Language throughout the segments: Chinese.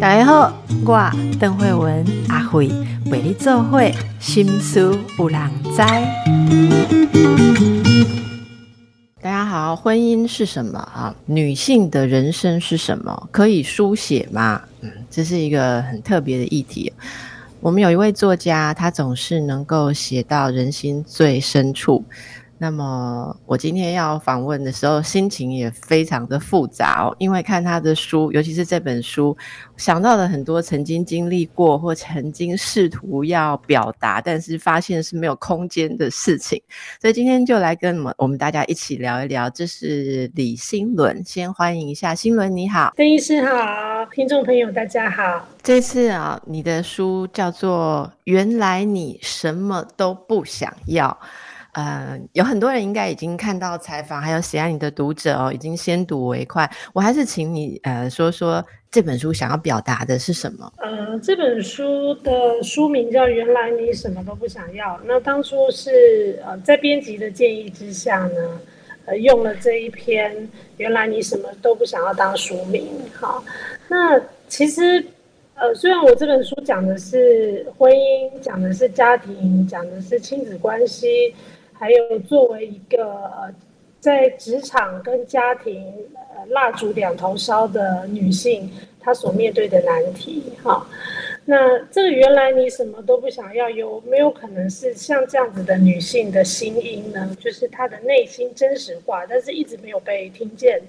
大家好，我邓慧文阿慧为你做会心思有人知。大家好，婚姻是什么啊？女性的人生是什么？可以书写吗？嗯，这是一个很特别的议题。我们有一位作家，他总是能够写到人心最深处。那么我今天要访问的时候，心情也非常的复杂哦，因为看他的书，尤其是这本书，想到了很多曾经经历过或曾经试图要表达，但是发现是没有空间的事情。所以今天就来跟我们我们大家一起聊一聊。这是李新伦，先欢迎一下新伦，你好，邓医师好，听众朋友大家好。这次啊，你的书叫做《原来你什么都不想要》。呃，有很多人应该已经看到采访，还有喜爱你的读者哦，已经先睹为快。我还是请你呃说说这本书想要表达的是什么？呃，这本书的书名叫《原来你什么都不想要》。那当初是呃在编辑的建议之下呢，呃用了这一篇《原来你什么都不想要》当书名。好，那其实呃虽然我这本书讲的是婚姻，讲的是家庭，讲的是亲子关系。还有作为一个呃，在职场跟家庭呃蜡烛两头烧的女性，她所面对的难题哈。那这个原来你什么都不想要，有没有可能是像这样子的女性的心音呢？就是她的内心真实话，但是一直没有被听见，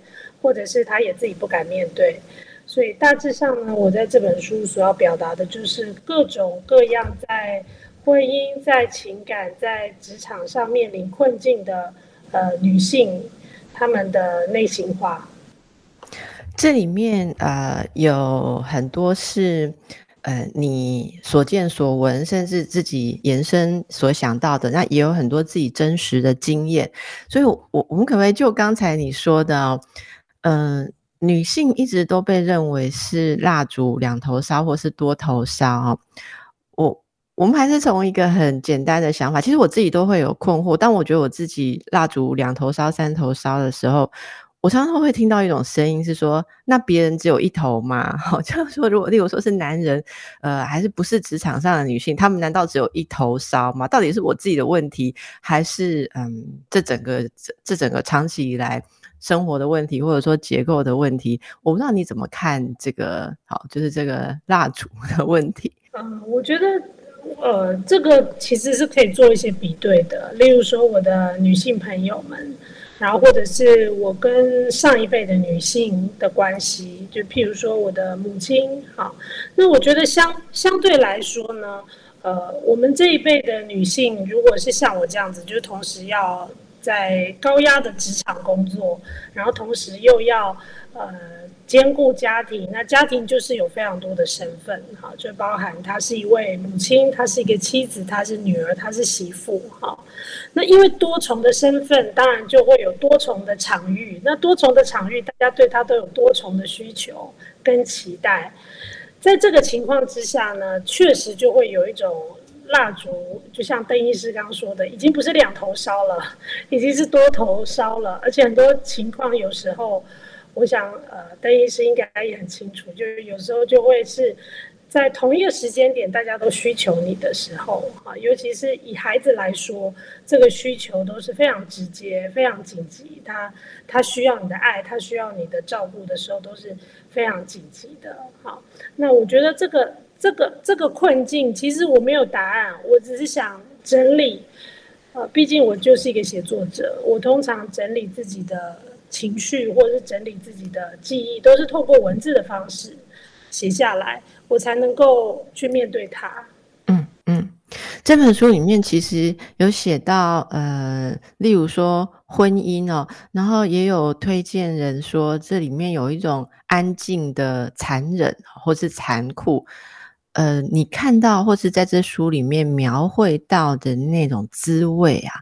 或者是她也自己不敢面对。所以大致上呢，我在这本书所要表达的就是各种各样在。婚姻在情感在职场上面临困境的呃女性，她们的内心话，这里面呃有很多是呃你所见所闻，甚至自己延伸所想到的，那也有很多自己真实的经验。所以，我我们可不可以就刚才你说的，嗯，女性一直都被认为是蜡烛两头烧，或是多头烧啊？我。我们还是从一个很简单的想法，其实我自己都会有困惑。但我觉得我自己蜡烛两头烧、三头烧的时候，我常常会听到一种声音是说：“那别人只有一头吗？” 好，像说如果例如说是男人，呃，还是不是职场上的女性，他们难道只有一头烧吗？到底是我自己的问题，还是嗯，这整个这这整个长期以来生活的问题，或者说结构的问题？我不知道你怎么看这个，好，就是这个蜡烛的问题。嗯，我觉得。呃，这个其实是可以做一些比对的，例如说我的女性朋友们，然后或者是我跟上一辈的女性的关系，就譬如说我的母亲，好，那我觉得相相对来说呢，呃，我们这一辈的女性，如果是像我这样子，就是同时要在高压的职场工作，然后同时又要呃。兼顾家庭，那家庭就是有非常多的身份，哈，就包含她是一位母亲，她是一个妻子，她是女儿，她是媳妇，哈。那因为多重的身份，当然就会有多重的场域。那多重的场域，大家对她都有多重的需求跟期待。在这个情况之下呢，确实就会有一种蜡烛，就像邓医师刚刚说的，已经不是两头烧了，已经是多头烧了，而且很多情况有时候。我想，呃，邓医师应该也很清楚，就是有时候就会是在同一个时间点，大家都需求你的时候，啊，尤其是以孩子来说，这个需求都是非常直接、非常紧急，他他需要你的爱，他需要你的照顾的时候，都是非常紧急的。好，那我觉得这个这个这个困境，其实我没有答案，我只是想整理，呃，毕竟我就是一个写作者，我通常整理自己的。情绪或者是整理自己的记忆，都是透过文字的方式写下来，我才能够去面对它。嗯嗯，这本书里面其实有写到，呃，例如说婚姻哦，然后也有推荐人说，这里面有一种安静的残忍或是残酷。呃，你看到或是在这书里面描绘到的那种滋味啊，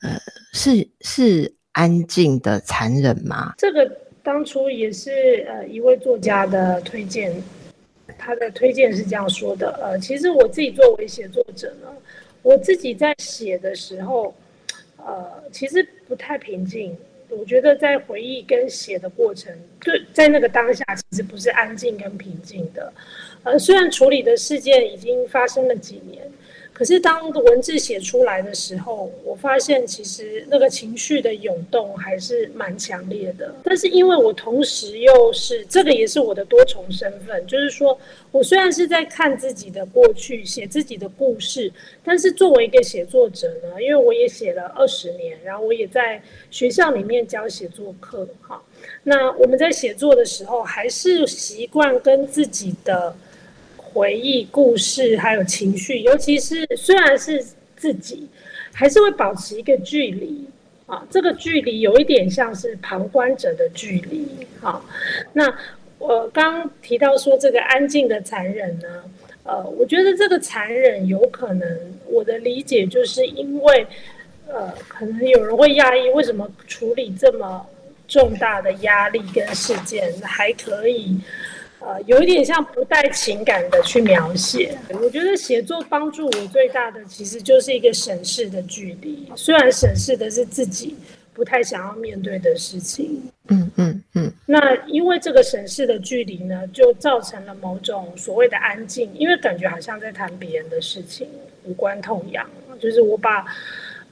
呃，是是。安静的残忍吗？这个当初也是呃一位作家的推荐，他的推荐是这样说的：呃，其实我自己作为写作者呢，我自己在写的时候，呃，其实不太平静，我觉得在回忆跟写的过程，对，在那个当下其实不是安静跟平静的。呃，虽然处理的事件已经发生了几年。可是当文字写出来的时候，我发现其实那个情绪的涌动还是蛮强烈的。但是因为我同时又是这个，也是我的多重身份，就是说我虽然是在看自己的过去，写自己的故事，但是作为一个写作者呢，因为我也写了二十年，然后我也在学校里面教写作课，哈。那我们在写作的时候，还是习惯跟自己的。回忆故事还有情绪，尤其是虽然是自己，还是会保持一个距离啊。这个距离有一点像是旁观者的距离啊。那我刚提到说这个安静的残忍呢，呃，我觉得这个残忍有可能，我的理解就是因为，呃，可能有人会讶异，为什么处理这么重大的压力跟事件还可以。呃，有一点像不带情感的去描写。我觉得写作帮助我最大的，其实就是一个审视的距离。虽然审视的是自己不太想要面对的事情。嗯嗯嗯。那因为这个审视的距离呢，就造成了某种所谓的安静，因为感觉好像在谈别人的事情，无关痛痒。就是我把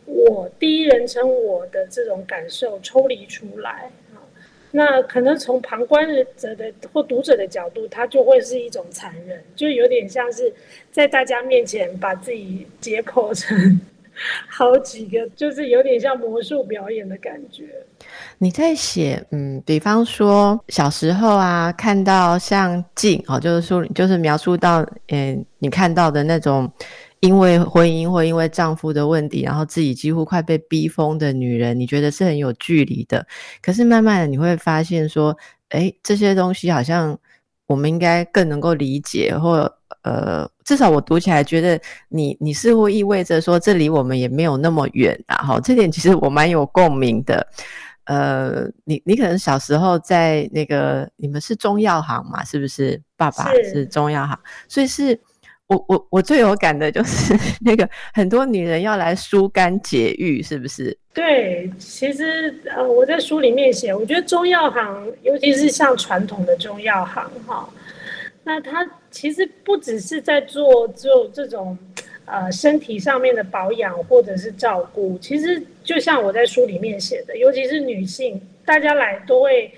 我第一人称我的这种感受抽离出来。那可能从旁观者的或读者的角度，它就会是一种残忍，就有点像是在大家面前把自己解剖成 好几个，就是有点像魔术表演的感觉。你在写，嗯，比方说小时候啊，看到像镜哦，就是说，就是描述到，嗯，你看到的那种。因为婚姻或因为丈夫的问题，然后自己几乎快被逼疯的女人，你觉得是很有距离的。可是慢慢的你会发现说，哎，这些东西好像我们应该更能够理解，或呃，至少我读起来觉得你你似乎意味着说，这离我们也没有那么远啊。哈，这点其实我蛮有共鸣的。呃，你你可能小时候在那个你们是中药行嘛，是不是？爸爸是中药行，所以是。我我我最有感的就是 那个很多女人要来疏肝解郁，是不是？对，其实呃我在书里面写，我觉得中药行，尤其是像传统的中药行哈，那它其实不只是在做做这种呃身体上面的保养或者是照顾，其实就像我在书里面写的，尤其是女性，大家来都会。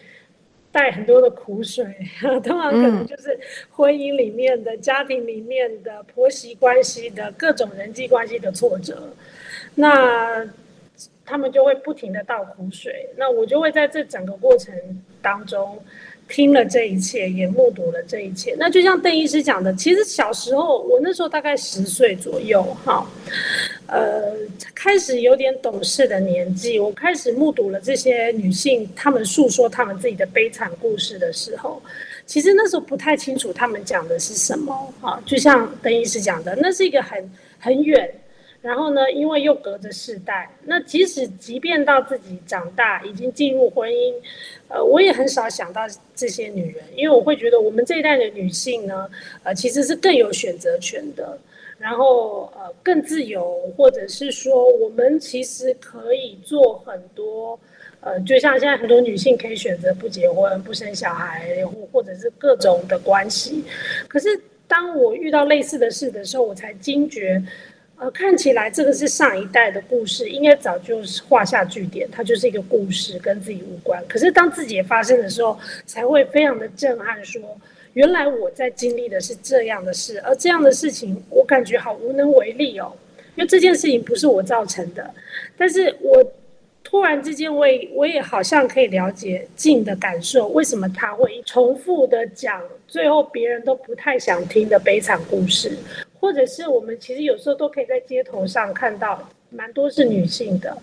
带很多的苦水，通常可能就是婚姻里面的、家庭里面的、婆媳关系的各种人际关系的挫折，那他们就会不停的倒苦水，那我就会在这整个过程当中。听了这一切，也目睹了这一切。那就像邓医师讲的，其实小时候，我那时候大概十岁左右，哈，呃，开始有点懂事的年纪，我开始目睹了这些女性她们诉说她们自己的悲惨故事的时候，其实那时候不太清楚她们讲的是什么，哈，就像邓医师讲的，那是一个很很远。然后呢？因为又隔着世代，那即使即便到自己长大，已经进入婚姻，呃，我也很少想到这些女人，因为我会觉得我们这一代的女性呢，呃，其实是更有选择权的，然后呃，更自由，或者是说，我们其实可以做很多，呃，就像现在很多女性可以选择不结婚、不生小孩，或或者是各种的关系。可是当我遇到类似的事的时候，我才惊觉。呃，看起来这个是上一代的故事，应该早就是画下句点，它就是一个故事，跟自己无关。可是当自己也发生的时候，才会非常的震撼，说原来我在经历的是这样的事，而这样的事情我感觉好无能为力哦，因为这件事情不是我造成的。但是我突然之间，我也我也好像可以了解静的感受，为什么他会重复的讲最后别人都不太想听的悲惨故事。或者是我们其实有时候都可以在街头上看到，蛮多是女性的，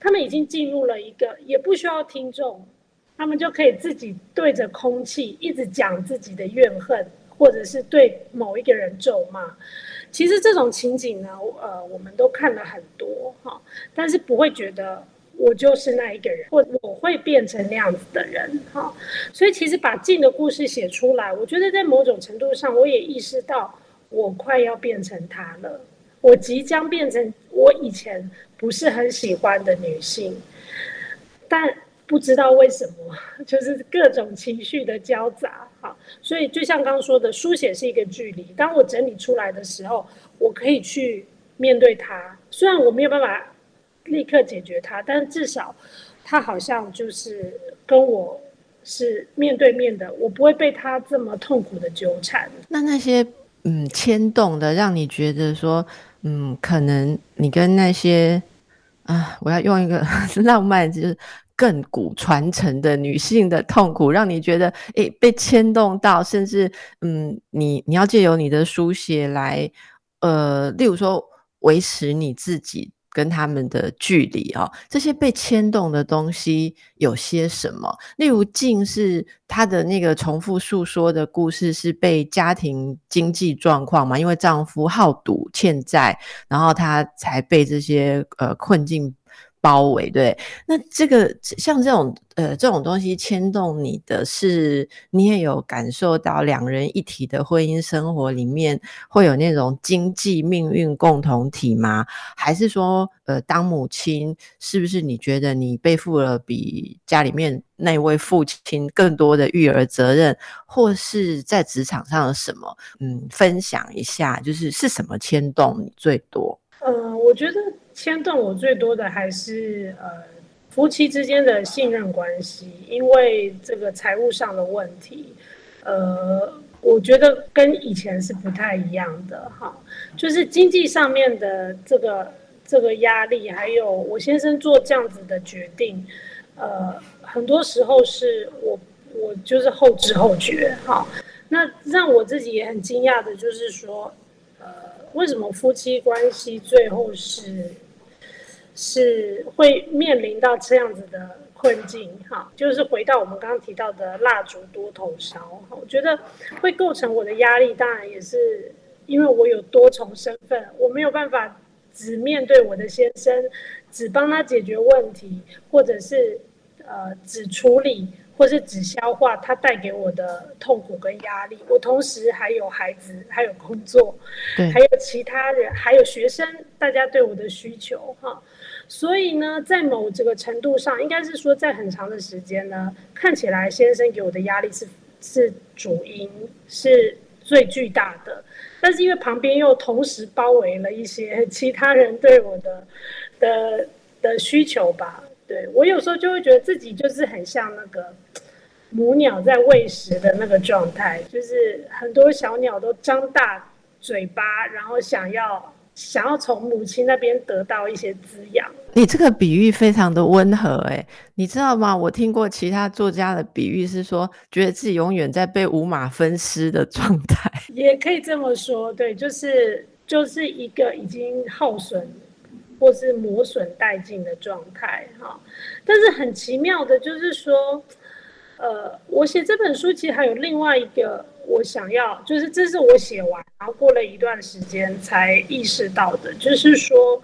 她们已经进入了一个也不需要听众，她们就可以自己对着空气一直讲自己的怨恨，或者是对某一个人咒骂。其实这种情景呢，呃，我们都看了很多哈，但是不会觉得我就是那一个人，或我会变成那样子的人哈。所以其实把静的故事写出来，我觉得在某种程度上，我也意识到。我快要变成她了，我即将变成我以前不是很喜欢的女性。但不知道为什么，就是各种情绪的交杂，哈。所以就像刚刚说的，书写是一个距离。当我整理出来的时候，我可以去面对它。虽然我没有办法立刻解决它，但至少它好像就是跟我是面对面的，我不会被它这么痛苦的纠缠。那那些嗯牵动的，让你觉得说，嗯，可能你跟那些啊，我要用一个 浪漫就是。亘古传承的女性的痛苦，让你觉得诶被牵动到，甚至嗯，你你要借由你的书写来，呃，例如说维持你自己跟他们的距离哦，这些被牵动的东西有些什么？例如静是她的那个重复诉说的故事，是被家庭经济状况嘛，因为丈夫好赌欠债，然后她才被这些呃困境。包围对，那这个像这种呃这种东西牵动你的是，你也有感受到两人一体的婚姻生活里面会有那种经济命运共同体吗？还是说呃当母亲是不是你觉得你背负了比家里面那位父亲更多的育儿责任，或是在职场上的什么？嗯，分享一下，就是是什么牵动你最多？呃，我觉得。牵动我最多的还是呃夫妻之间的信任关系，因为这个财务上的问题，呃，我觉得跟以前是不太一样的哈，就是经济上面的这个这个压力，还有我先生做这样子的决定，呃，很多时候是我我就是后知后觉哈，那让我自己也很惊讶的就是说，呃，为什么夫妻关系最后是？是会面临到这样子的困境，哈，就是回到我们刚刚提到的蜡烛多头烧，哈，我觉得会构成我的压力，当然也是因为我有多重身份，我没有办法只面对我的先生，只帮他解决问题，或者是呃只处理或是只消化他带给我的痛苦跟压力，我同时还有孩子，还有工作，对，还有其他人，还有学生，大家对我的需求，哈。所以呢，在某这个程度上，应该是说，在很长的时间呢，看起来先生给我的压力是是主因，是最巨大的。但是因为旁边又同时包围了一些其他人对我的的的需求吧，对我有时候就会觉得自己就是很像那个母鸟在喂食的那个状态，就是很多小鸟都张大嘴巴，然后想要。想要从母亲那边得到一些滋养，你这个比喻非常的温和哎，你知道吗？我听过其他作家的比喻是说，觉得自己永远在被五马分尸的状态，也可以这么说，对，就是就是一个已经耗损或是磨损殆尽的状态哈。但是很奇妙的就是说，呃，我写这本书其实还有另外一个。我想要，就是这是我写完，然后过了一段时间才意识到的，就是说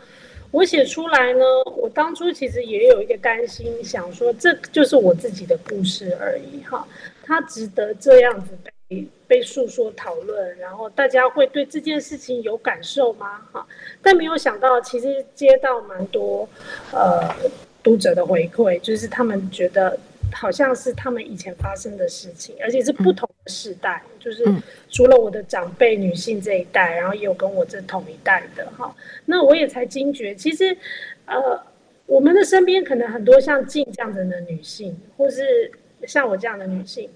我写出来呢，我当初其实也有一个担心，想说这就是我自己的故事而已，哈，它值得这样子被被诉说讨论，然后大家会对这件事情有感受吗？哈，但没有想到，其实接到蛮多呃读者的回馈，就是他们觉得。好像是他们以前发生的事情，而且是不同的世代，就是除了我的长辈女性这一代，然后也有跟我这同一代的哈。那我也才惊觉，其实，呃，我们的身边可能很多像静这样子的女性，或是像我这样的女性，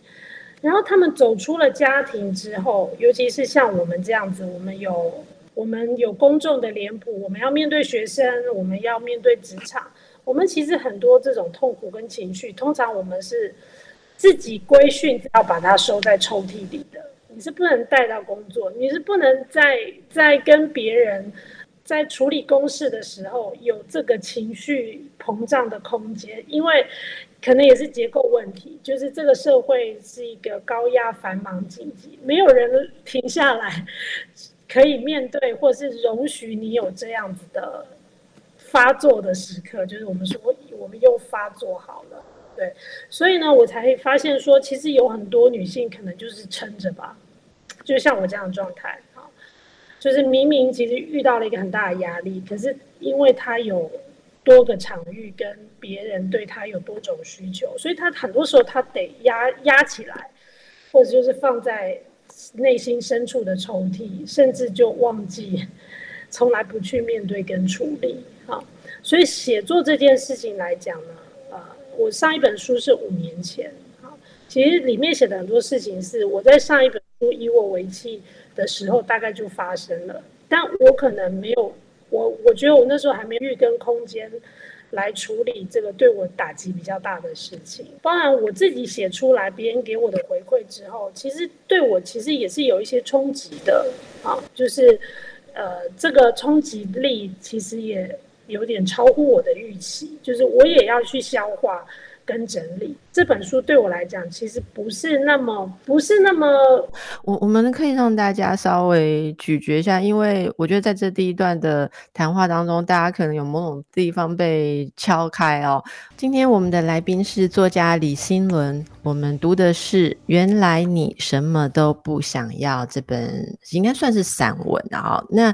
然后她们走出了家庭之后，尤其是像我们这样子，我们有我们有公众的脸谱，我们要面对学生，我们要面对职场。我们其实很多这种痛苦跟情绪，通常我们是自己规训，要把它收在抽屉里的。你是不能带到工作，你是不能在在跟别人在处理公事的时候有这个情绪膨胀的空间，因为可能也是结构问题，就是这个社会是一个高压、繁忙、经济，没有人停下来 可以面对，或是容许你有这样子的。发作的时刻，就是我们说我们又发作好了，对，所以呢，我才会发现说，其实有很多女性可能就是撑着吧，就像我这样的状态啊，就是明明其实遇到了一个很大的压力，可是因为她有多个场域跟别人对她有多种需求，所以她很多时候她得压压起来，或者就是放在内心深处的抽屉，甚至就忘记，从来不去面对跟处理。好，所以写作这件事情来讲呢，呃，我上一本书是五年前，好，其实里面写的很多事情是我在上一本书以我为契的时候大概就发生了，但我可能没有。我我觉得我那时候还没有跟空间来处理这个对我打击比较大的事情。当然，我自己写出来，别人给我的回馈之后，其实对我其实也是有一些冲击的啊，就是呃，这个冲击力其实也有点超乎我的预期，就是我也要去消化。跟整理这本书对我来讲，其实不是那么不是那么，我我们可以让大家稍微咀嚼一下，因为我觉得在这第一段的谈话当中，大家可能有某种地方被敲开哦。今天我们的来宾是作家李新伦，我们读的是《原来你什么都不想要》这本，应该算是散文啊。那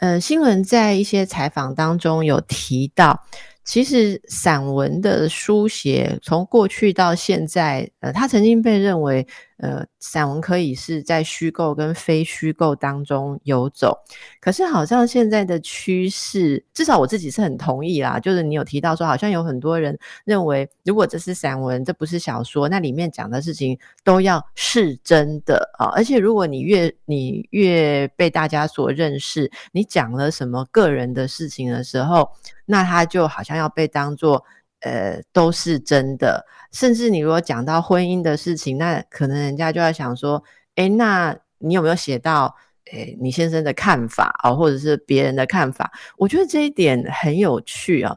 呃，新闻在一些采访当中有提到。其实散文的书写，从过去到现在，呃，他曾经被认为。呃，散文可以是在虚构跟非虚构当中游走，可是好像现在的趋势，至少我自己是很同意啦。就是你有提到说，好像有很多人认为，如果这是散文，这不是小说，那里面讲的事情都要是真的啊。而且如果你越你越被大家所认识，你讲了什么个人的事情的时候，那他就好像要被当做。呃，都是真的。甚至你如果讲到婚姻的事情，那可能人家就要想说，哎，那你有没有写到，哎，你先生的看法啊，或者是别人的看法？我觉得这一点很有趣啊。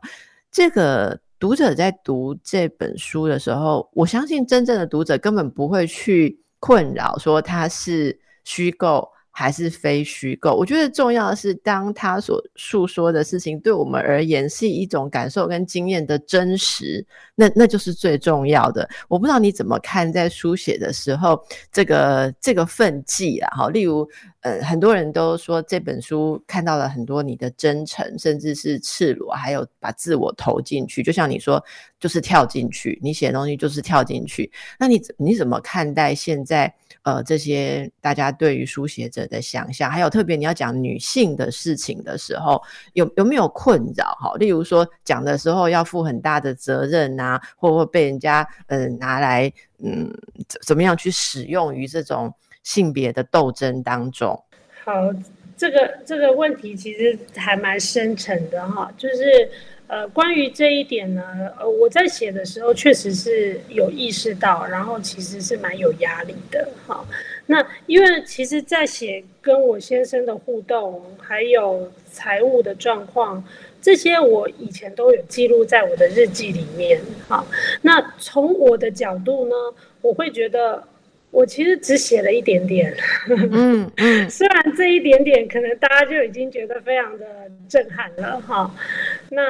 这个读者在读这本书的时候，我相信真正的读者根本不会去困扰说它是虚构。还是非虚构？我觉得重要的是，当他所诉说的事情对我们而言是一种感受跟经验的真实，那那就是最重要的。我不知道你怎么看，在书写的时候，这个这个奋际啊，好，例如，呃，很多人都说这本书看到了很多你的真诚，甚至是赤裸，还有把自我投进去。就像你说，就是跳进去，你写的东西就是跳进去。那你你怎么看待现在？呃，这些大家对于书写者的想象，还有特别你要讲女性的事情的时候，有有没有困扰？哈，例如说讲的时候要负很大的责任啊，或或被人家嗯拿来嗯怎么样去使用于这种性别的斗争当中？好，这个这个问题其实还蛮深沉的哈，就是。呃，关于这一点呢，呃，我在写的时候确实是有意识到，然后其实是蛮有压力的。哈，那因为其实，在写跟我先生的互动，还有财务的状况，这些我以前都有记录在我的日记里面。哈，那从我的角度呢，我会觉得我其实只写了一点点。嗯嗯，虽然这一点点可能大家就已经觉得非常的震撼了。哈，那。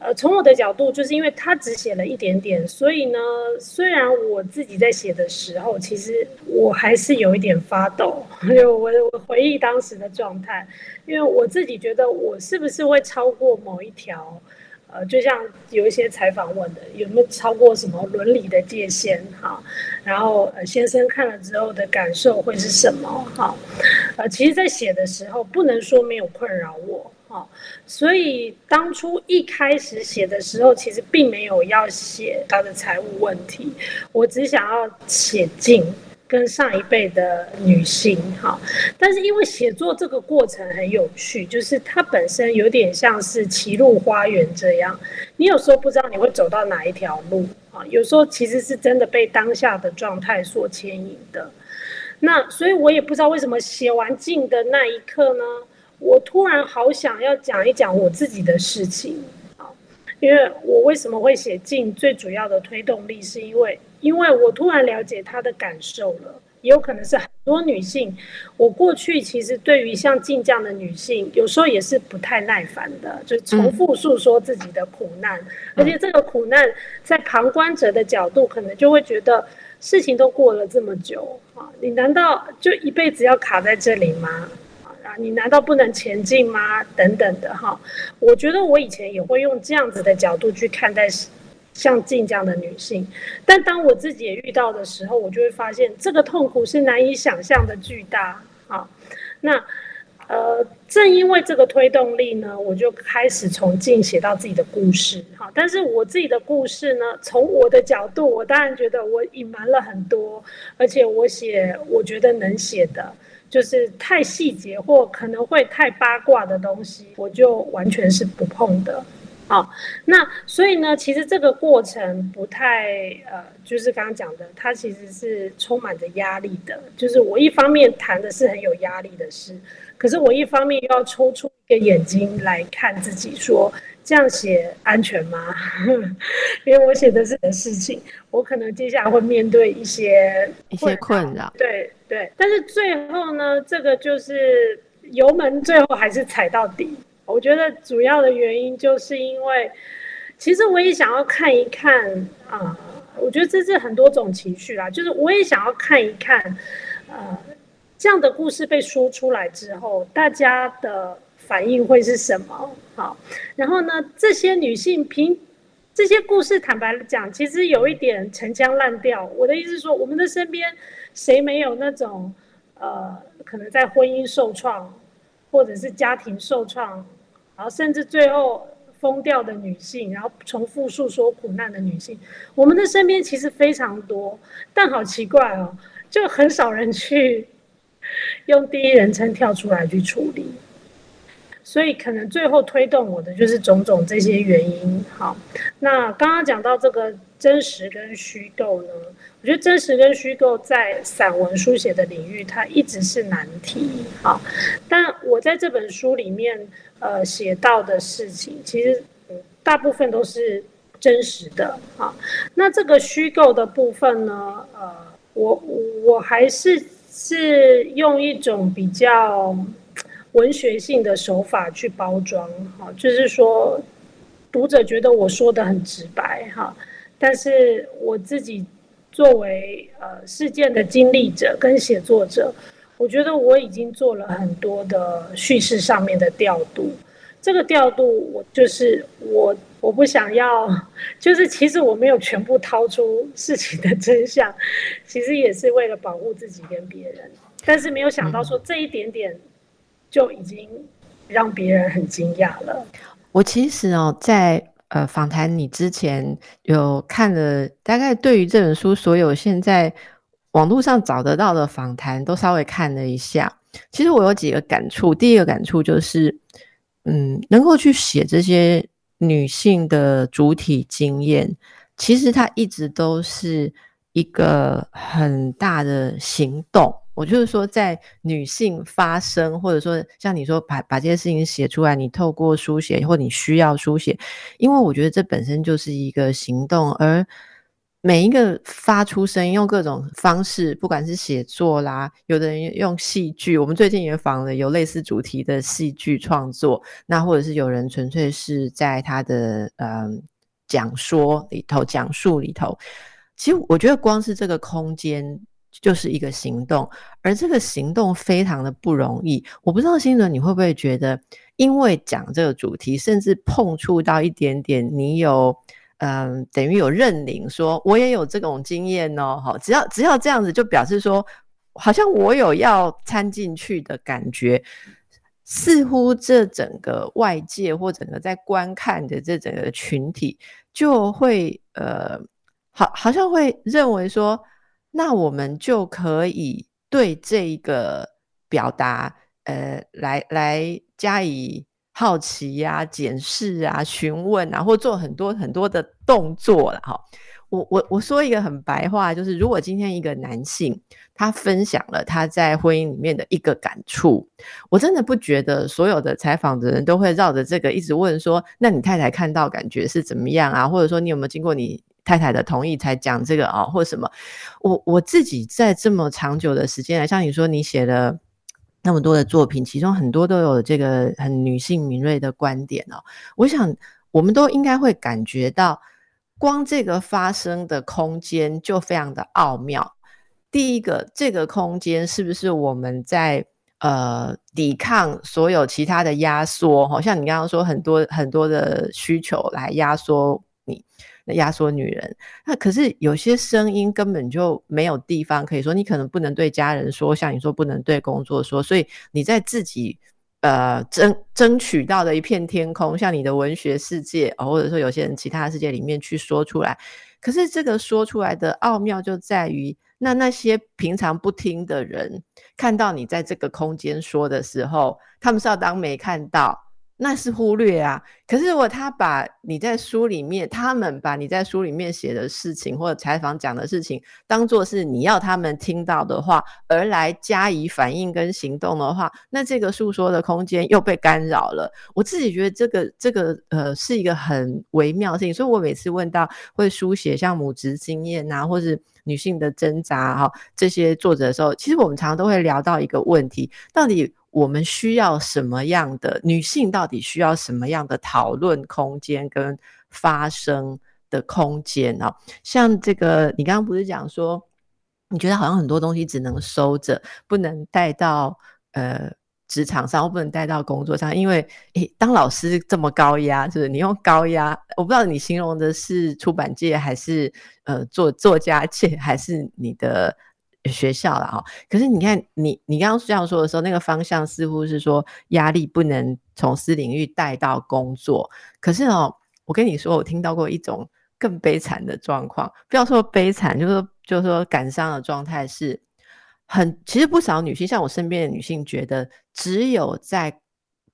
呃，从我的角度，就是因为他只写了一点点，所以呢，虽然我自己在写的时候，其实我还是有一点发抖。就我我回忆当时的状态，因为我自己觉得我是不是会超过某一条，呃，就像有一些采访问的，有没有超过什么伦理的界限哈？然后，先生看了之后的感受会是什么哈？呃，其实，在写的时候，不能说没有困扰我。哈，所以当初一开始写的时候，其实并没有要写他的财务问题，我只想要写进跟上一辈的女性哈。但是因为写作这个过程很有趣，就是它本身有点像是歧路花园这样，你有时候不知道你会走到哪一条路啊，有时候其实是真的被当下的状态所牵引的。那所以我也不知道为什么写完静的那一刻呢？我突然好想要讲一讲我自己的事情啊，因为我为什么会写静？最主要的推动力是因为，因为我突然了解她的感受了，也有可能是很多女性。我过去其实对于像静这样的女性，有时候也是不太耐烦的，就重复诉说自己的苦难，而且这个苦难在旁观者的角度，可能就会觉得事情都过了这么久啊，你难道就一辈子要卡在这里吗？啊，你难道不能前进吗？等等的哈。我觉得我以前也会用这样子的角度去看待像静这样的女性，但当我自己也遇到的时候，我就会发现这个痛苦是难以想象的巨大啊。那。呃，正因为这个推动力呢，我就开始从静写到自己的故事，哈。但是我自己的故事呢，从我的角度，我当然觉得我隐瞒了很多，而且我写我觉得能写的，就是太细节或可能会太八卦的东西，我就完全是不碰的。好，那所以呢，其实这个过程不太呃，就是刚刚讲的，它其实是充满着压力的。就是我一方面谈的是很有压力的事，可是我一方面又要抽出一个眼睛来看自己，说这样写安全吗？因为我写的是的事情，我可能接下来会面对一些一些困扰。对对，但是最后呢，这个就是油门最后还是踩到底。我觉得主要的原因就是因为，其实我也想要看一看啊，我觉得这是很多种情绪啦，就是我也想要看一看，呃，这样的故事被说出来之后，大家的反应会是什么？好，然后呢，这些女性凭这些故事，坦白讲，其实有一点陈腔滥调。我的意思是说，我们的身边谁没有那种呃，可能在婚姻受创？或者是家庭受创，然后甚至最后疯掉的女性，然后重复诉说苦难的女性，我们的身边其实非常多，但好奇怪哦，就很少人去 用第一人称跳出来去处理，所以可能最后推动我的就是种种这些原因。好，那刚刚讲到这个真实跟虚构呢？我觉得真实跟虚构在散文书写的领域，它一直是难题。好，但我在这本书里面，呃，写到的事情，其实大部分都是真实的。好，那这个虚构的部分呢，呃，我我还是是用一种比较文学性的手法去包装。哈，就是说，读者觉得我说的很直白。哈，但是我自己。作为呃事件的经历者跟写作者，我觉得我已经做了很多的叙事上面的调度。这个调度，我就是我我不想要，就是其实我没有全部掏出事情的真相，其实也是为了保护自己跟别人。但是没有想到说这一点点就已经让别人很惊讶了。我其实哦在。呃，访谈你之前有看了，大概对于这本书所有现在网络上找得到的访谈都稍微看了一下。其实我有几个感触，第一个感触就是，嗯，能够去写这些女性的主体经验，其实它一直都是一个很大的行动。我就是说，在女性发声，或者说像你说把把这些事情写出来，你透过书写或你需要书写，因为我觉得这本身就是一个行动，而每一个发出声音，用各种方式，不管是写作啦，有的人用戏剧，我们最近也访了有类似主题的戏剧创作，那或者是有人纯粹是在他的嗯讲说里头讲述里头，其实我觉得光是这个空间。就是一个行动，而这个行动非常的不容易。我不知道新伦你会不会觉得，因为讲这个主题，甚至碰触到一点点，你有嗯，等于有认领，说我也有这种经验哦。好，只要只要这样子，就表示说，好像我有要参进去的感觉。似乎这整个外界或整个在观看的这整个群体，就会呃，好，好像会认为说。那我们就可以对这个表达，呃，来来加以好奇呀、检视啊、询问啊，或做很多很多的动作了哈。我我我说一个很白话，就是如果今天一个男性他分享了他在婚姻里面的一个感触，我真的不觉得所有的采访的人都会绕着这个一直问说，那你太太看到感觉是怎么样啊？或者说你有没有经过你？太太的同意才讲这个啊，或什么？我我自己在这么长久的时间来，像你说你写了那么多的作品，其中很多都有这个很女性敏锐的观点哦。我想我们都应该会感觉到，光这个发生的空间就非常的奥妙。第一个，这个空间是不是我们在呃抵抗所有其他的压缩，好像你刚刚说很多很多的需求来压缩你，那压缩女人。那可是有些声音根本就没有地方可以说，你可能不能对家人说，像你说不能对工作说，所以你在自己。呃，争争取到的一片天空，像你的文学世界，或者说有些人其他世界里面去说出来，可是这个说出来的奥妙就在于，那那些平常不听的人，看到你在这个空间说的时候，他们是要当没看到。那是忽略啊！可是如果他把你在书里面，他们把你在书里面写的事情或者采访讲的事情，当做是你要他们听到的话，而来加以反应跟行动的话，那这个诉说的空间又被干扰了。我自己觉得这个这个呃是一个很微妙的事情，所以我每次问到会书写像母职经验啊，或是女性的挣扎哈这些作者的时候，其实我们常常都会聊到一个问题：到底。我们需要什么样的女性？到底需要什么样的讨论空间跟发声的空间呢？像这个，你刚刚不是讲说，你觉得好像很多东西只能收着，不能带到呃职场上，或不能带到工作上，因为诶，当老师这么高压，就是你用高压，我不知道你形容的是出版界，还是呃作作家界，还是你的。学校了哈，可是你看，你你刚刚这样说的时候，那个方向似乎是说压力不能从私领域带到工作。可是哦，我跟你说，我听到过一种更悲惨的状况，不要说悲惨，就是就是说感伤的状态是很，其实不少女性，像我身边的女性，觉得只有在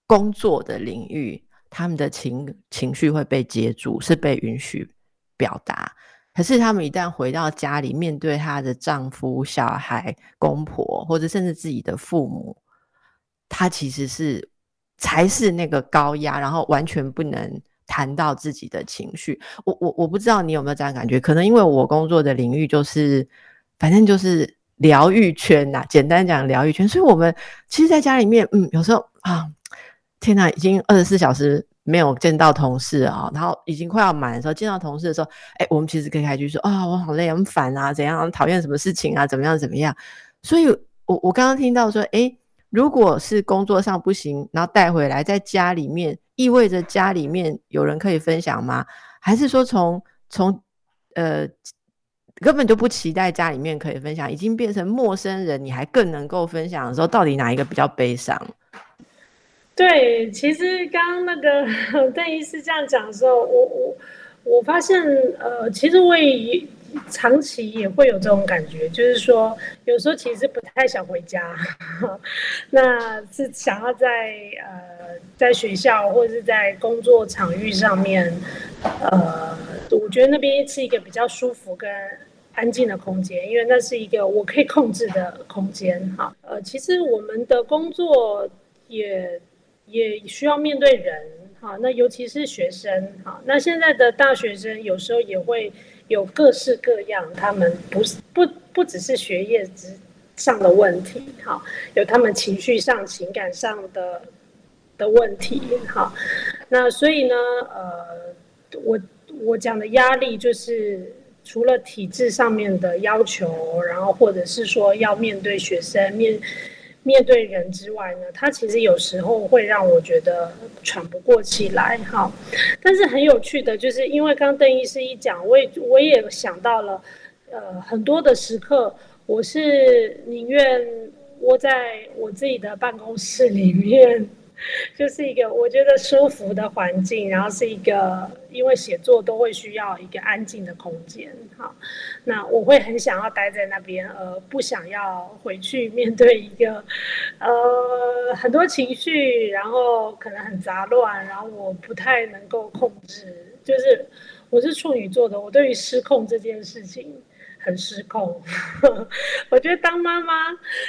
工作的领域，她们的情情绪会被接住，是被允许表达。可是，他们一旦回到家里，面对她的丈夫、小孩、公婆，或者甚至自己的父母，她其实是才是那个高压，然后完全不能谈到自己的情绪。我我我不知道你有没有这样感觉？可能因为我工作的领域就是，反正就是疗愈圈呐。简单讲，疗愈圈。所以，我们其实，在家里面，嗯，有时候啊，天哪，已经二十四小时。没有见到同事啊，然后已经快要满的时候，见到同事的时候，哎，我们其实可以开句说啊，我好累，很烦啊，怎样讨厌什么事情啊，怎么样怎么样。所以，我我刚刚听到说，哎，如果是工作上不行，然后带回来，在家里面，意味着家里面有人可以分享吗？还是说从从呃根本就不期待家里面可以分享，已经变成陌生人，你还更能够分享的时候，到底哪一个比较悲伤？对，其实刚刚那个 邓医师这样讲的时候，我我我发现，呃，其实我也长期也会有这种感觉，就是说，有时候其实不太想回家，那是想要在呃在学校或者是在工作场域上面，呃，我觉得那边是一个比较舒服跟安静的空间，因为那是一个我可以控制的空间，哈，呃，其实我们的工作也。也需要面对人，哈，那尤其是学生，哈，那现在的大学生有时候也会有各式各样，他们不是不不只是学业之上的问题，哈，有他们情绪上、情感上的的问题，哈，那所以呢，呃，我我讲的压力就是除了体制上面的要求，然后或者是说要面对学生面。面对人之外呢，他其实有时候会让我觉得喘不过气来哈。但是很有趣的，就是因为刚邓医师一讲，我也我也想到了，呃，很多的时刻，我是宁愿窝在我自己的办公室里面。就是一个我觉得舒服的环境，然后是一个因为写作都会需要一个安静的空间，哈，那我会很想要待在那边，而不想要回去面对一个呃很多情绪，然后可能很杂乱，然后我不太能够控制。就是我是处女座的，我对于失控这件事情很失控。我觉得当妈妈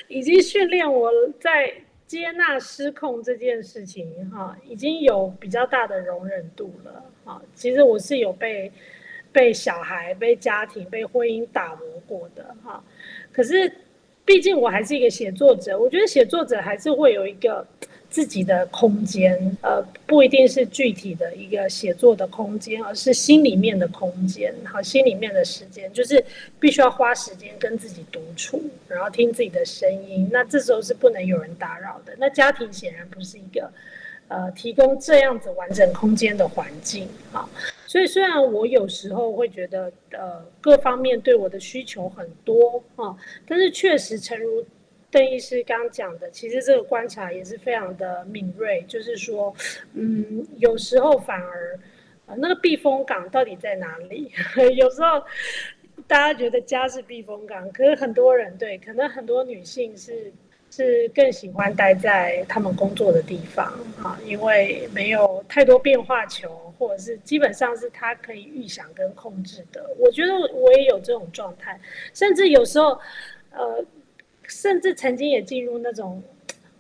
已经训练我在。接纳失控这件事情，哈，已经有比较大的容忍度了，哈。其实我是有被被小孩、被家庭、被婚姻打磨过的，哈。可是，毕竟我还是一个写作者，我觉得写作者还是会有一个自己的空间，呃，不一定是具体的一个写作的空间，而是心里面的空间，好，心里面的时间，就是必须要花时间跟自己独处，然后听自己的声音。那这时候是不能有人打扰的。那家庭显然不是一个，呃，提供这样子完整空间的环境啊。所以虽然我有时候会觉得，呃，各方面对我的需求很多啊，但是确实诚如。邓医师刚讲的，其实这个观察也是非常的敏锐，就是说，嗯，有时候反而，那个避风港到底在哪里？有时候大家觉得家是避风港，可是很多人对，可能很多女性是是更喜欢待在他们工作的地方啊，因为没有太多变化球，或者是基本上是他可以预想跟控制的。我觉得我也有这种状态，甚至有时候，呃。甚至曾经也进入那种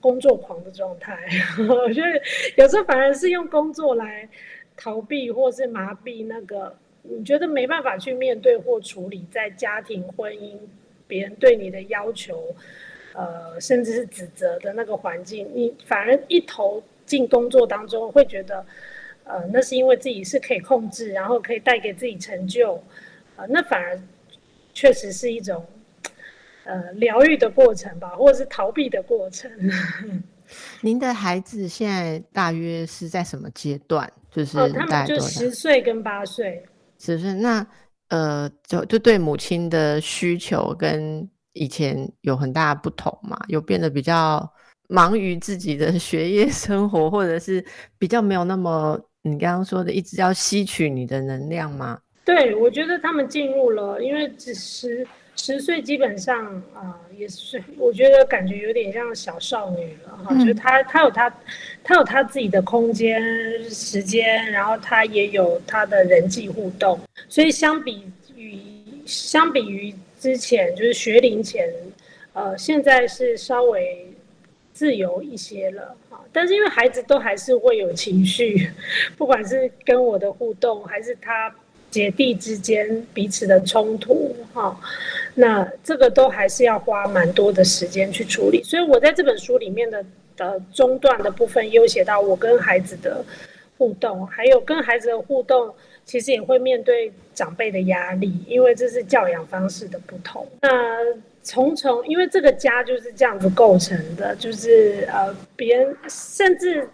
工作狂的状态，我觉得有时候反而是用工作来逃避或是麻痹那个你觉得没办法去面对或处理在家庭婚姻别人对你的要求，呃，甚至是指责的那个环境，你反而一头进工作当中，会觉得，呃，那是因为自己是可以控制，然后可以带给自己成就，呃，那反而确实是一种。呃，疗愈的过程吧，或者是逃避的过程。您的孩子现在大约是在什么阶段？就是他们就十岁跟八岁。十岁，那呃，就就对母亲的需求跟以前有很大不同嘛？有变得比较忙于自己的学业生活，或者是比较没有那么你刚刚说的一直要吸取你的能量吗？对，我觉得他们进入了，因为只是。十岁基本上啊，也是我觉得感觉有点像小少女了哈，就是她她有她她有她自己的空间时间，然后她也有她的人际互动，所以相比于相比于之前就是学龄前，呃，现在是稍微自由一些了哈，但是因为孩子都还是会有情绪，不管是跟我的互动还是他。姐弟之间彼此的冲突，哈，那这个都还是要花蛮多的时间去处理。所以我在这本书里面的的中段的部分，有写到我跟孩子的互动，还有跟孩子的互动，其实也会面对长辈的压力，因为这是教养方式的不同。那重重，因为这个家就是这样子构成的，就是呃，别人甚至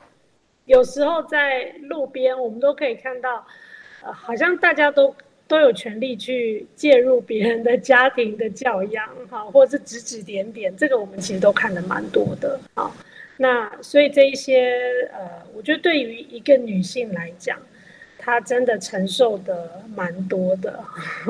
有时候在路边，我们都可以看到。好像大家都都有权利去介入别人的家庭的教养，哈，或者是指指点点，这个我们其实都看的蛮多的，啊，那所以这一些，呃，我觉得对于一个女性来讲，她真的承受的蛮多的。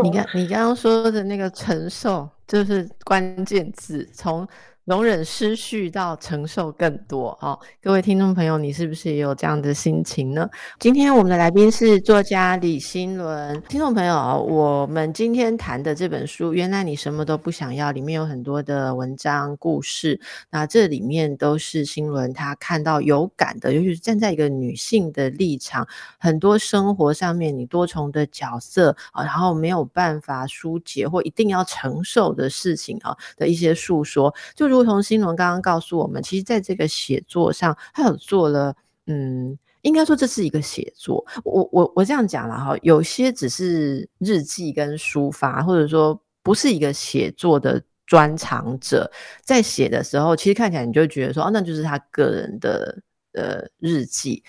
你刚你刚刚说的那个承受，就是关键字，从。容忍失序到承受更多哦，各位听众朋友，你是不是也有这样的心情呢？今天我们的来宾是作家李新伦，听众朋友，我们今天谈的这本书《原来你什么都不想要》，里面有很多的文章故事，那这里面都是新伦他看到有感的，尤其是站在一个女性的立场，很多生活上面你多重的角色啊，然后没有办法疏解或一定要承受的事情啊的一些诉说，就如。如同新龙刚刚告诉我们，其实在这个写作上，他有做了，嗯，应该说这是一个写作。我我我这样讲了哈，有些只是日记跟抒发，或者说不是一个写作的专长者，在写的时候，其实看起来你就觉得说，哦，那就是他个人的呃日记。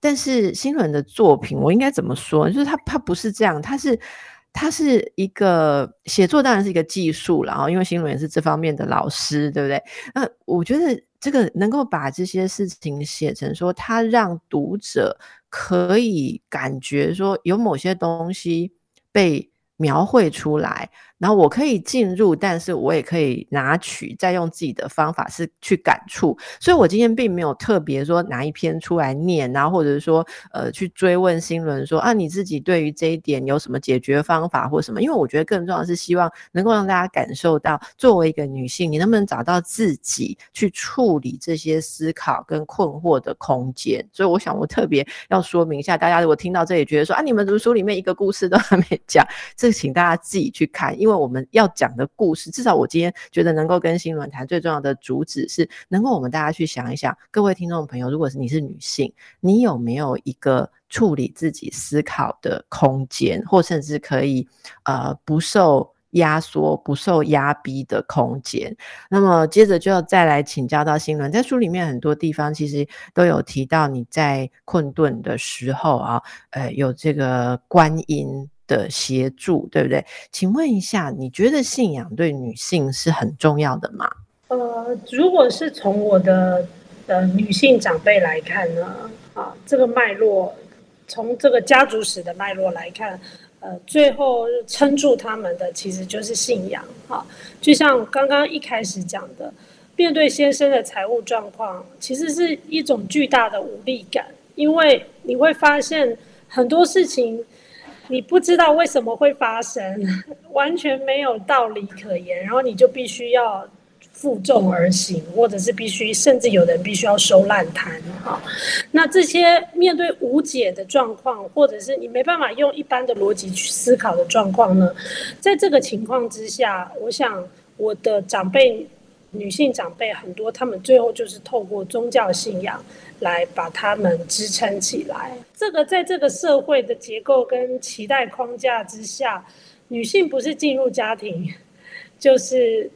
但是新伦的作品，我应该怎么说？就是他他不是这样，他是。它是一个写作，当然是一个技术然后因为新闻也是这方面的老师，对不对？那我觉得这个能够把这些事情写成说，它让读者可以感觉说有某些东西被描绘出来。然后我可以进入，但是我也可以拿取，再用自己的方法是去感触。所以我今天并没有特别说拿一篇出来念，然后或者说呃去追问新伦说啊你自己对于这一点有什么解决方法或什么？因为我觉得更重要的是希望能够让大家感受到，作为一个女性，你能不能找到自己去处理这些思考跟困惑的空间？所以我想我特别要说明一下，大家如果听到这里觉得说啊你们读书里面一个故事都还没讲，这请大家自己去看，因为。我们要讲的故事，至少我今天觉得能够跟新伦谈最重要的主旨是，能够我们大家去想一想，各位听众朋友，如果是你是女性，你有没有一个处理自己思考的空间，或甚至可以呃不受。压缩不受压逼的空间。那么接着就要再来请教到新伦，在书里面很多地方其实都有提到你在困顿的时候啊，呃，有这个观音的协助，对不对？请问一下，你觉得信仰对女性是很重要的吗？呃，如果是从我的呃女性长辈来看呢，啊，这个脉络，从这个家族史的脉络来看。呃，最后撑住他们的其实就是信仰，哈，就像刚刚一开始讲的，面对先生的财务状况，其实是一种巨大的无力感，因为你会发现很多事情，你不知道为什么会发生，完全没有道理可言，然后你就必须要。负重而行，或者是必须，甚至有人必须要收烂摊哈。那这些面对无解的状况，或者是你没办法用一般的逻辑去思考的状况呢？在这个情况之下，我想我的长辈，女性长辈很多，他们最后就是透过宗教信仰来把他们支撑起来。这个在这个社会的结构跟期待框架之下，女性不是进入家庭，就是。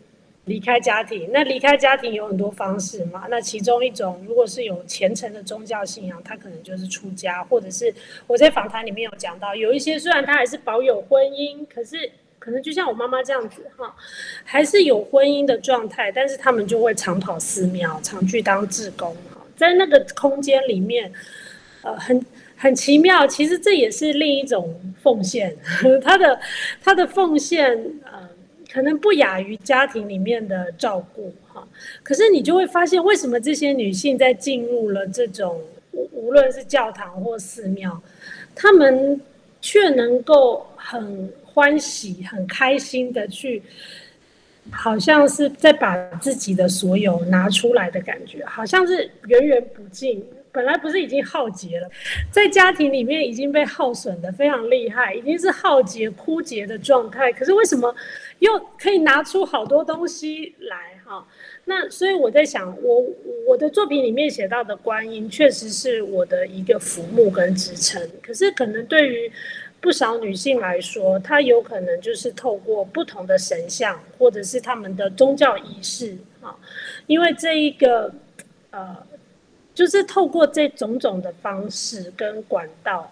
离开家庭，那离开家庭有很多方式嘛？那其中一种，如果是有虔诚的宗教信仰，她可能就是出家，或者是我在访谈里面有讲到，有一些虽然她还是保有婚姻，可是可能就像我妈妈这样子哈，还是有婚姻的状态，但是他们就会常跑寺庙，常去当志工，在那个空间里面，呃，很很奇妙，其实这也是另一种奉献，他的他的奉献呃。可能不亚于家庭里面的照顾哈，可是你就会发现，为什么这些女性在进入了这种无无论是教堂或寺庙，她们却能够很欢喜、很开心的去，好像是在把自己的所有拿出来的感觉，好像是源源不尽。本来不是已经耗竭了，在家庭里面已经被耗损的非常厉害，已经是耗竭枯竭的状态。可是为什么又可以拿出好多东西来？哈，那所以我在想，我我的作品里面写到的观音，确实是我的一个浮木跟支撑。可是可能对于不少女性来说，她有可能就是透过不同的神像，或者是他们的宗教仪式啊，因为这一个呃。就是透过这种种的方式跟管道，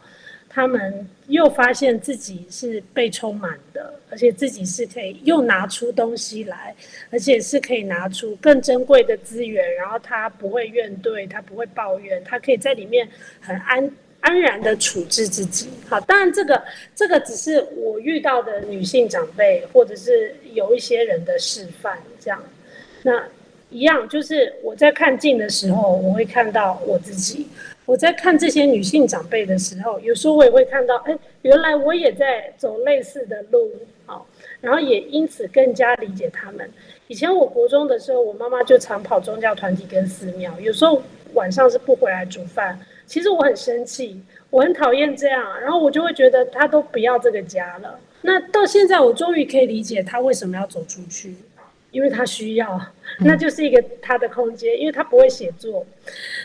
他们又发现自己是被充满的，而且自己是可以又拿出东西来，而且是可以拿出更珍贵的资源，然后他不会怨怼，他不会抱怨，他可以在里面很安安然的处置自己。好，当然这个这个只是我遇到的女性长辈，或者是有一些人的示范这样。那。一样，就是我在看镜的时候，我会看到我自己；我在看这些女性长辈的时候，有时候我也会看到，哎，原来我也在走类似的路，好，然后也因此更加理解他们。以前我国中的时候，我妈妈就常跑宗教团体跟寺庙，有时候晚上是不回来煮饭。其实我很生气，我很讨厌这样，然后我就会觉得他都不要这个家了。那到现在，我终于可以理解他为什么要走出去。因为他需要，那就是一个他的空间，因为他不会写作。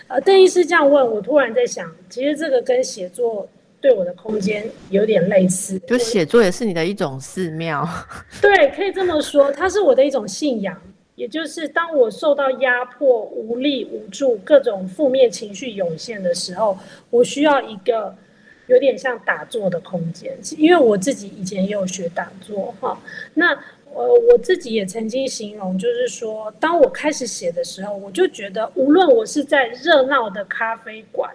呃，邓医师这样问我，突然在想，其实这个跟写作对我的空间有点类似。就写作也是你的一种寺庙。对，可以这么说，它是我的一种信仰。也就是当我受到压迫、无力、无助、各种负面情绪涌现的时候，我需要一个有点像打坐的空间。因为我自己以前也有学打坐，哈，那。呃，我自己也曾经形容，就是说，当我开始写的时候，我就觉得，无论我是在热闹的咖啡馆，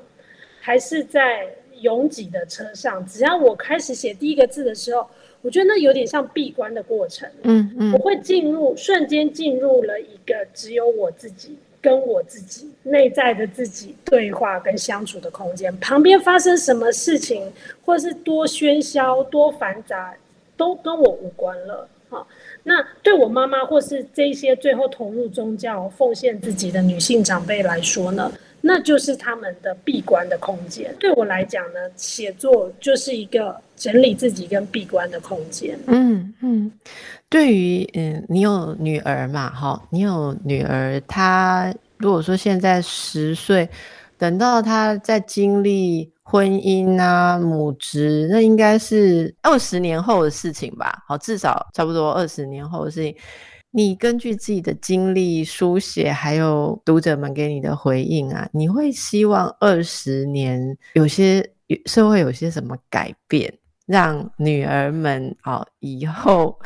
还是在拥挤的车上，只要我开始写第一个字的时候，我觉得那有点像闭关的过程。嗯嗯，我会进入瞬间进入了一个只有我自己跟我自己内在的自己对话跟相处的空间，旁边发生什么事情，或是多喧嚣多繁杂，都跟我无关了。好。那对我妈妈或是这些最后投入宗教、奉献自己的女性长辈来说呢？那就是他们的闭关的空间。对我来讲呢，写作就是一个整理自己跟闭关的空间。嗯嗯，对于嗯，你有女儿嘛？哈，你有女儿，她如果说现在十岁，等到她在经历。婚姻啊，母职，那应该是二十年后的事情吧？好，至少差不多二十年后的事情。你根据自己的经历书写，还有读者们给你的回应啊，你会希望二十年有些社会有些什么改变，让女儿们啊以后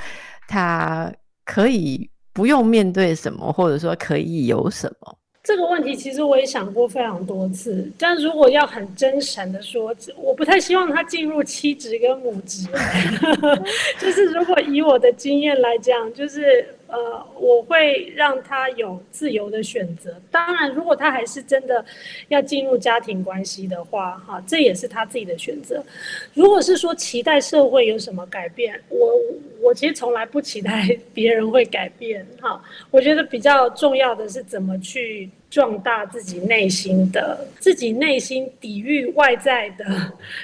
她可以不用面对什么，或者说可以有什么？这个问题其实我也想过非常多次，但如果要很真诚的说，我不太希望他进入妻职跟母职，就是如果以我的经验来讲，就是。呃，我会让他有自由的选择。当然，如果他还是真的要进入家庭关系的话，哈，这也是他自己的选择。如果是说期待社会有什么改变，我我其实从来不期待 别人会改变，哈。我觉得比较重要的是怎么去。壮大自己内心的、自己内心抵御外在的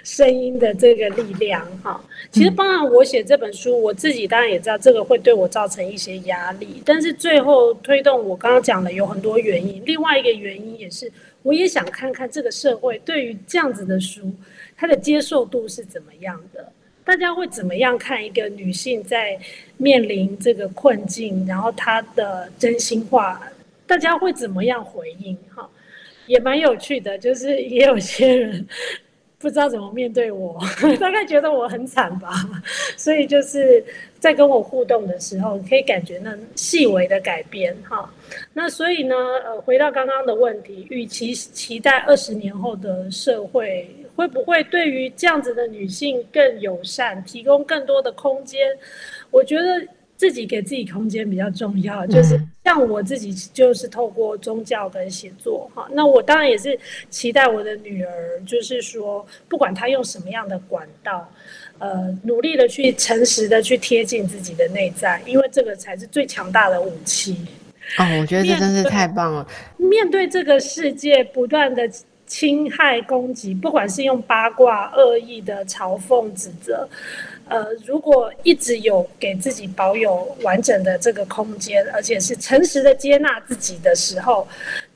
声音的这个力量，哈。其实，当然，我写这本书，我自己当然也知道这个会对我造成一些压力。但是，最后推动我刚刚讲的有很多原因。另外一个原因也是，我也想看看这个社会对于这样子的书，它的接受度是怎么样的。大家会怎么样看一个女性在面临这个困境，然后她的真心话？大家会怎么样回应？哈，也蛮有趣的，就是也有些人 不知道怎么面对我，大概觉得我很惨吧。所以就是在跟我互动的时候，可以感觉那细微的改变。哈，那所以呢，呃，回到刚刚的问题，与其期待二十年后的社会会不会对于这样子的女性更友善，提供更多的空间，我觉得。自己给自己空间比较重要，就是像我自己就是透过宗教跟写作哈，那我当然也是期待我的女儿，就是说不管她用什么样的管道，呃，努力的去诚实的去贴近自己的内在，因为这个才是最强大的武器。哦，我觉得这真是太棒了。面对这个世界不断的侵害攻击，不管是用八卦、恶意的嘲讽、指责。呃，如果一直有给自己保有完整的这个空间，而且是诚实的接纳自己的时候，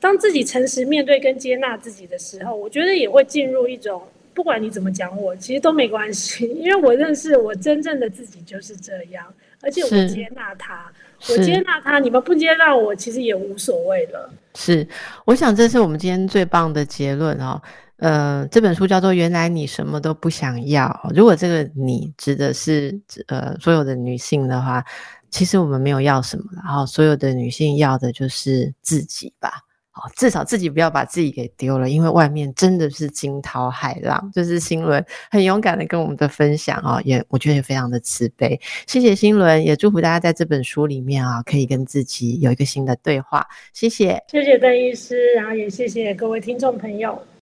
当自己诚实面对跟接纳自己的时候，我觉得也会进入一种，不管你怎么讲我，其实都没关系，因为我认识我真正的自己就是这样，而且我接纳他，我接纳他，你们不接纳我，其实也无所谓了。是，我想这是我们今天最棒的结论哦。呃，这本书叫做《原来你什么都不想要》。如果这个“你”指的是呃所有的女性的话，其实我们没有要什么，然后所有的女性要的就是自己吧。好，至少自己不要把自己给丢了，因为外面真的是惊涛骇浪。就是新伦很勇敢的跟我们的分享啊，也我觉得也非常的慈悲。谢谢新伦，也祝福大家在这本书里面啊，可以跟自己有一个新的对话。谢谢，谢谢邓医师，然后也谢谢各位听众朋友。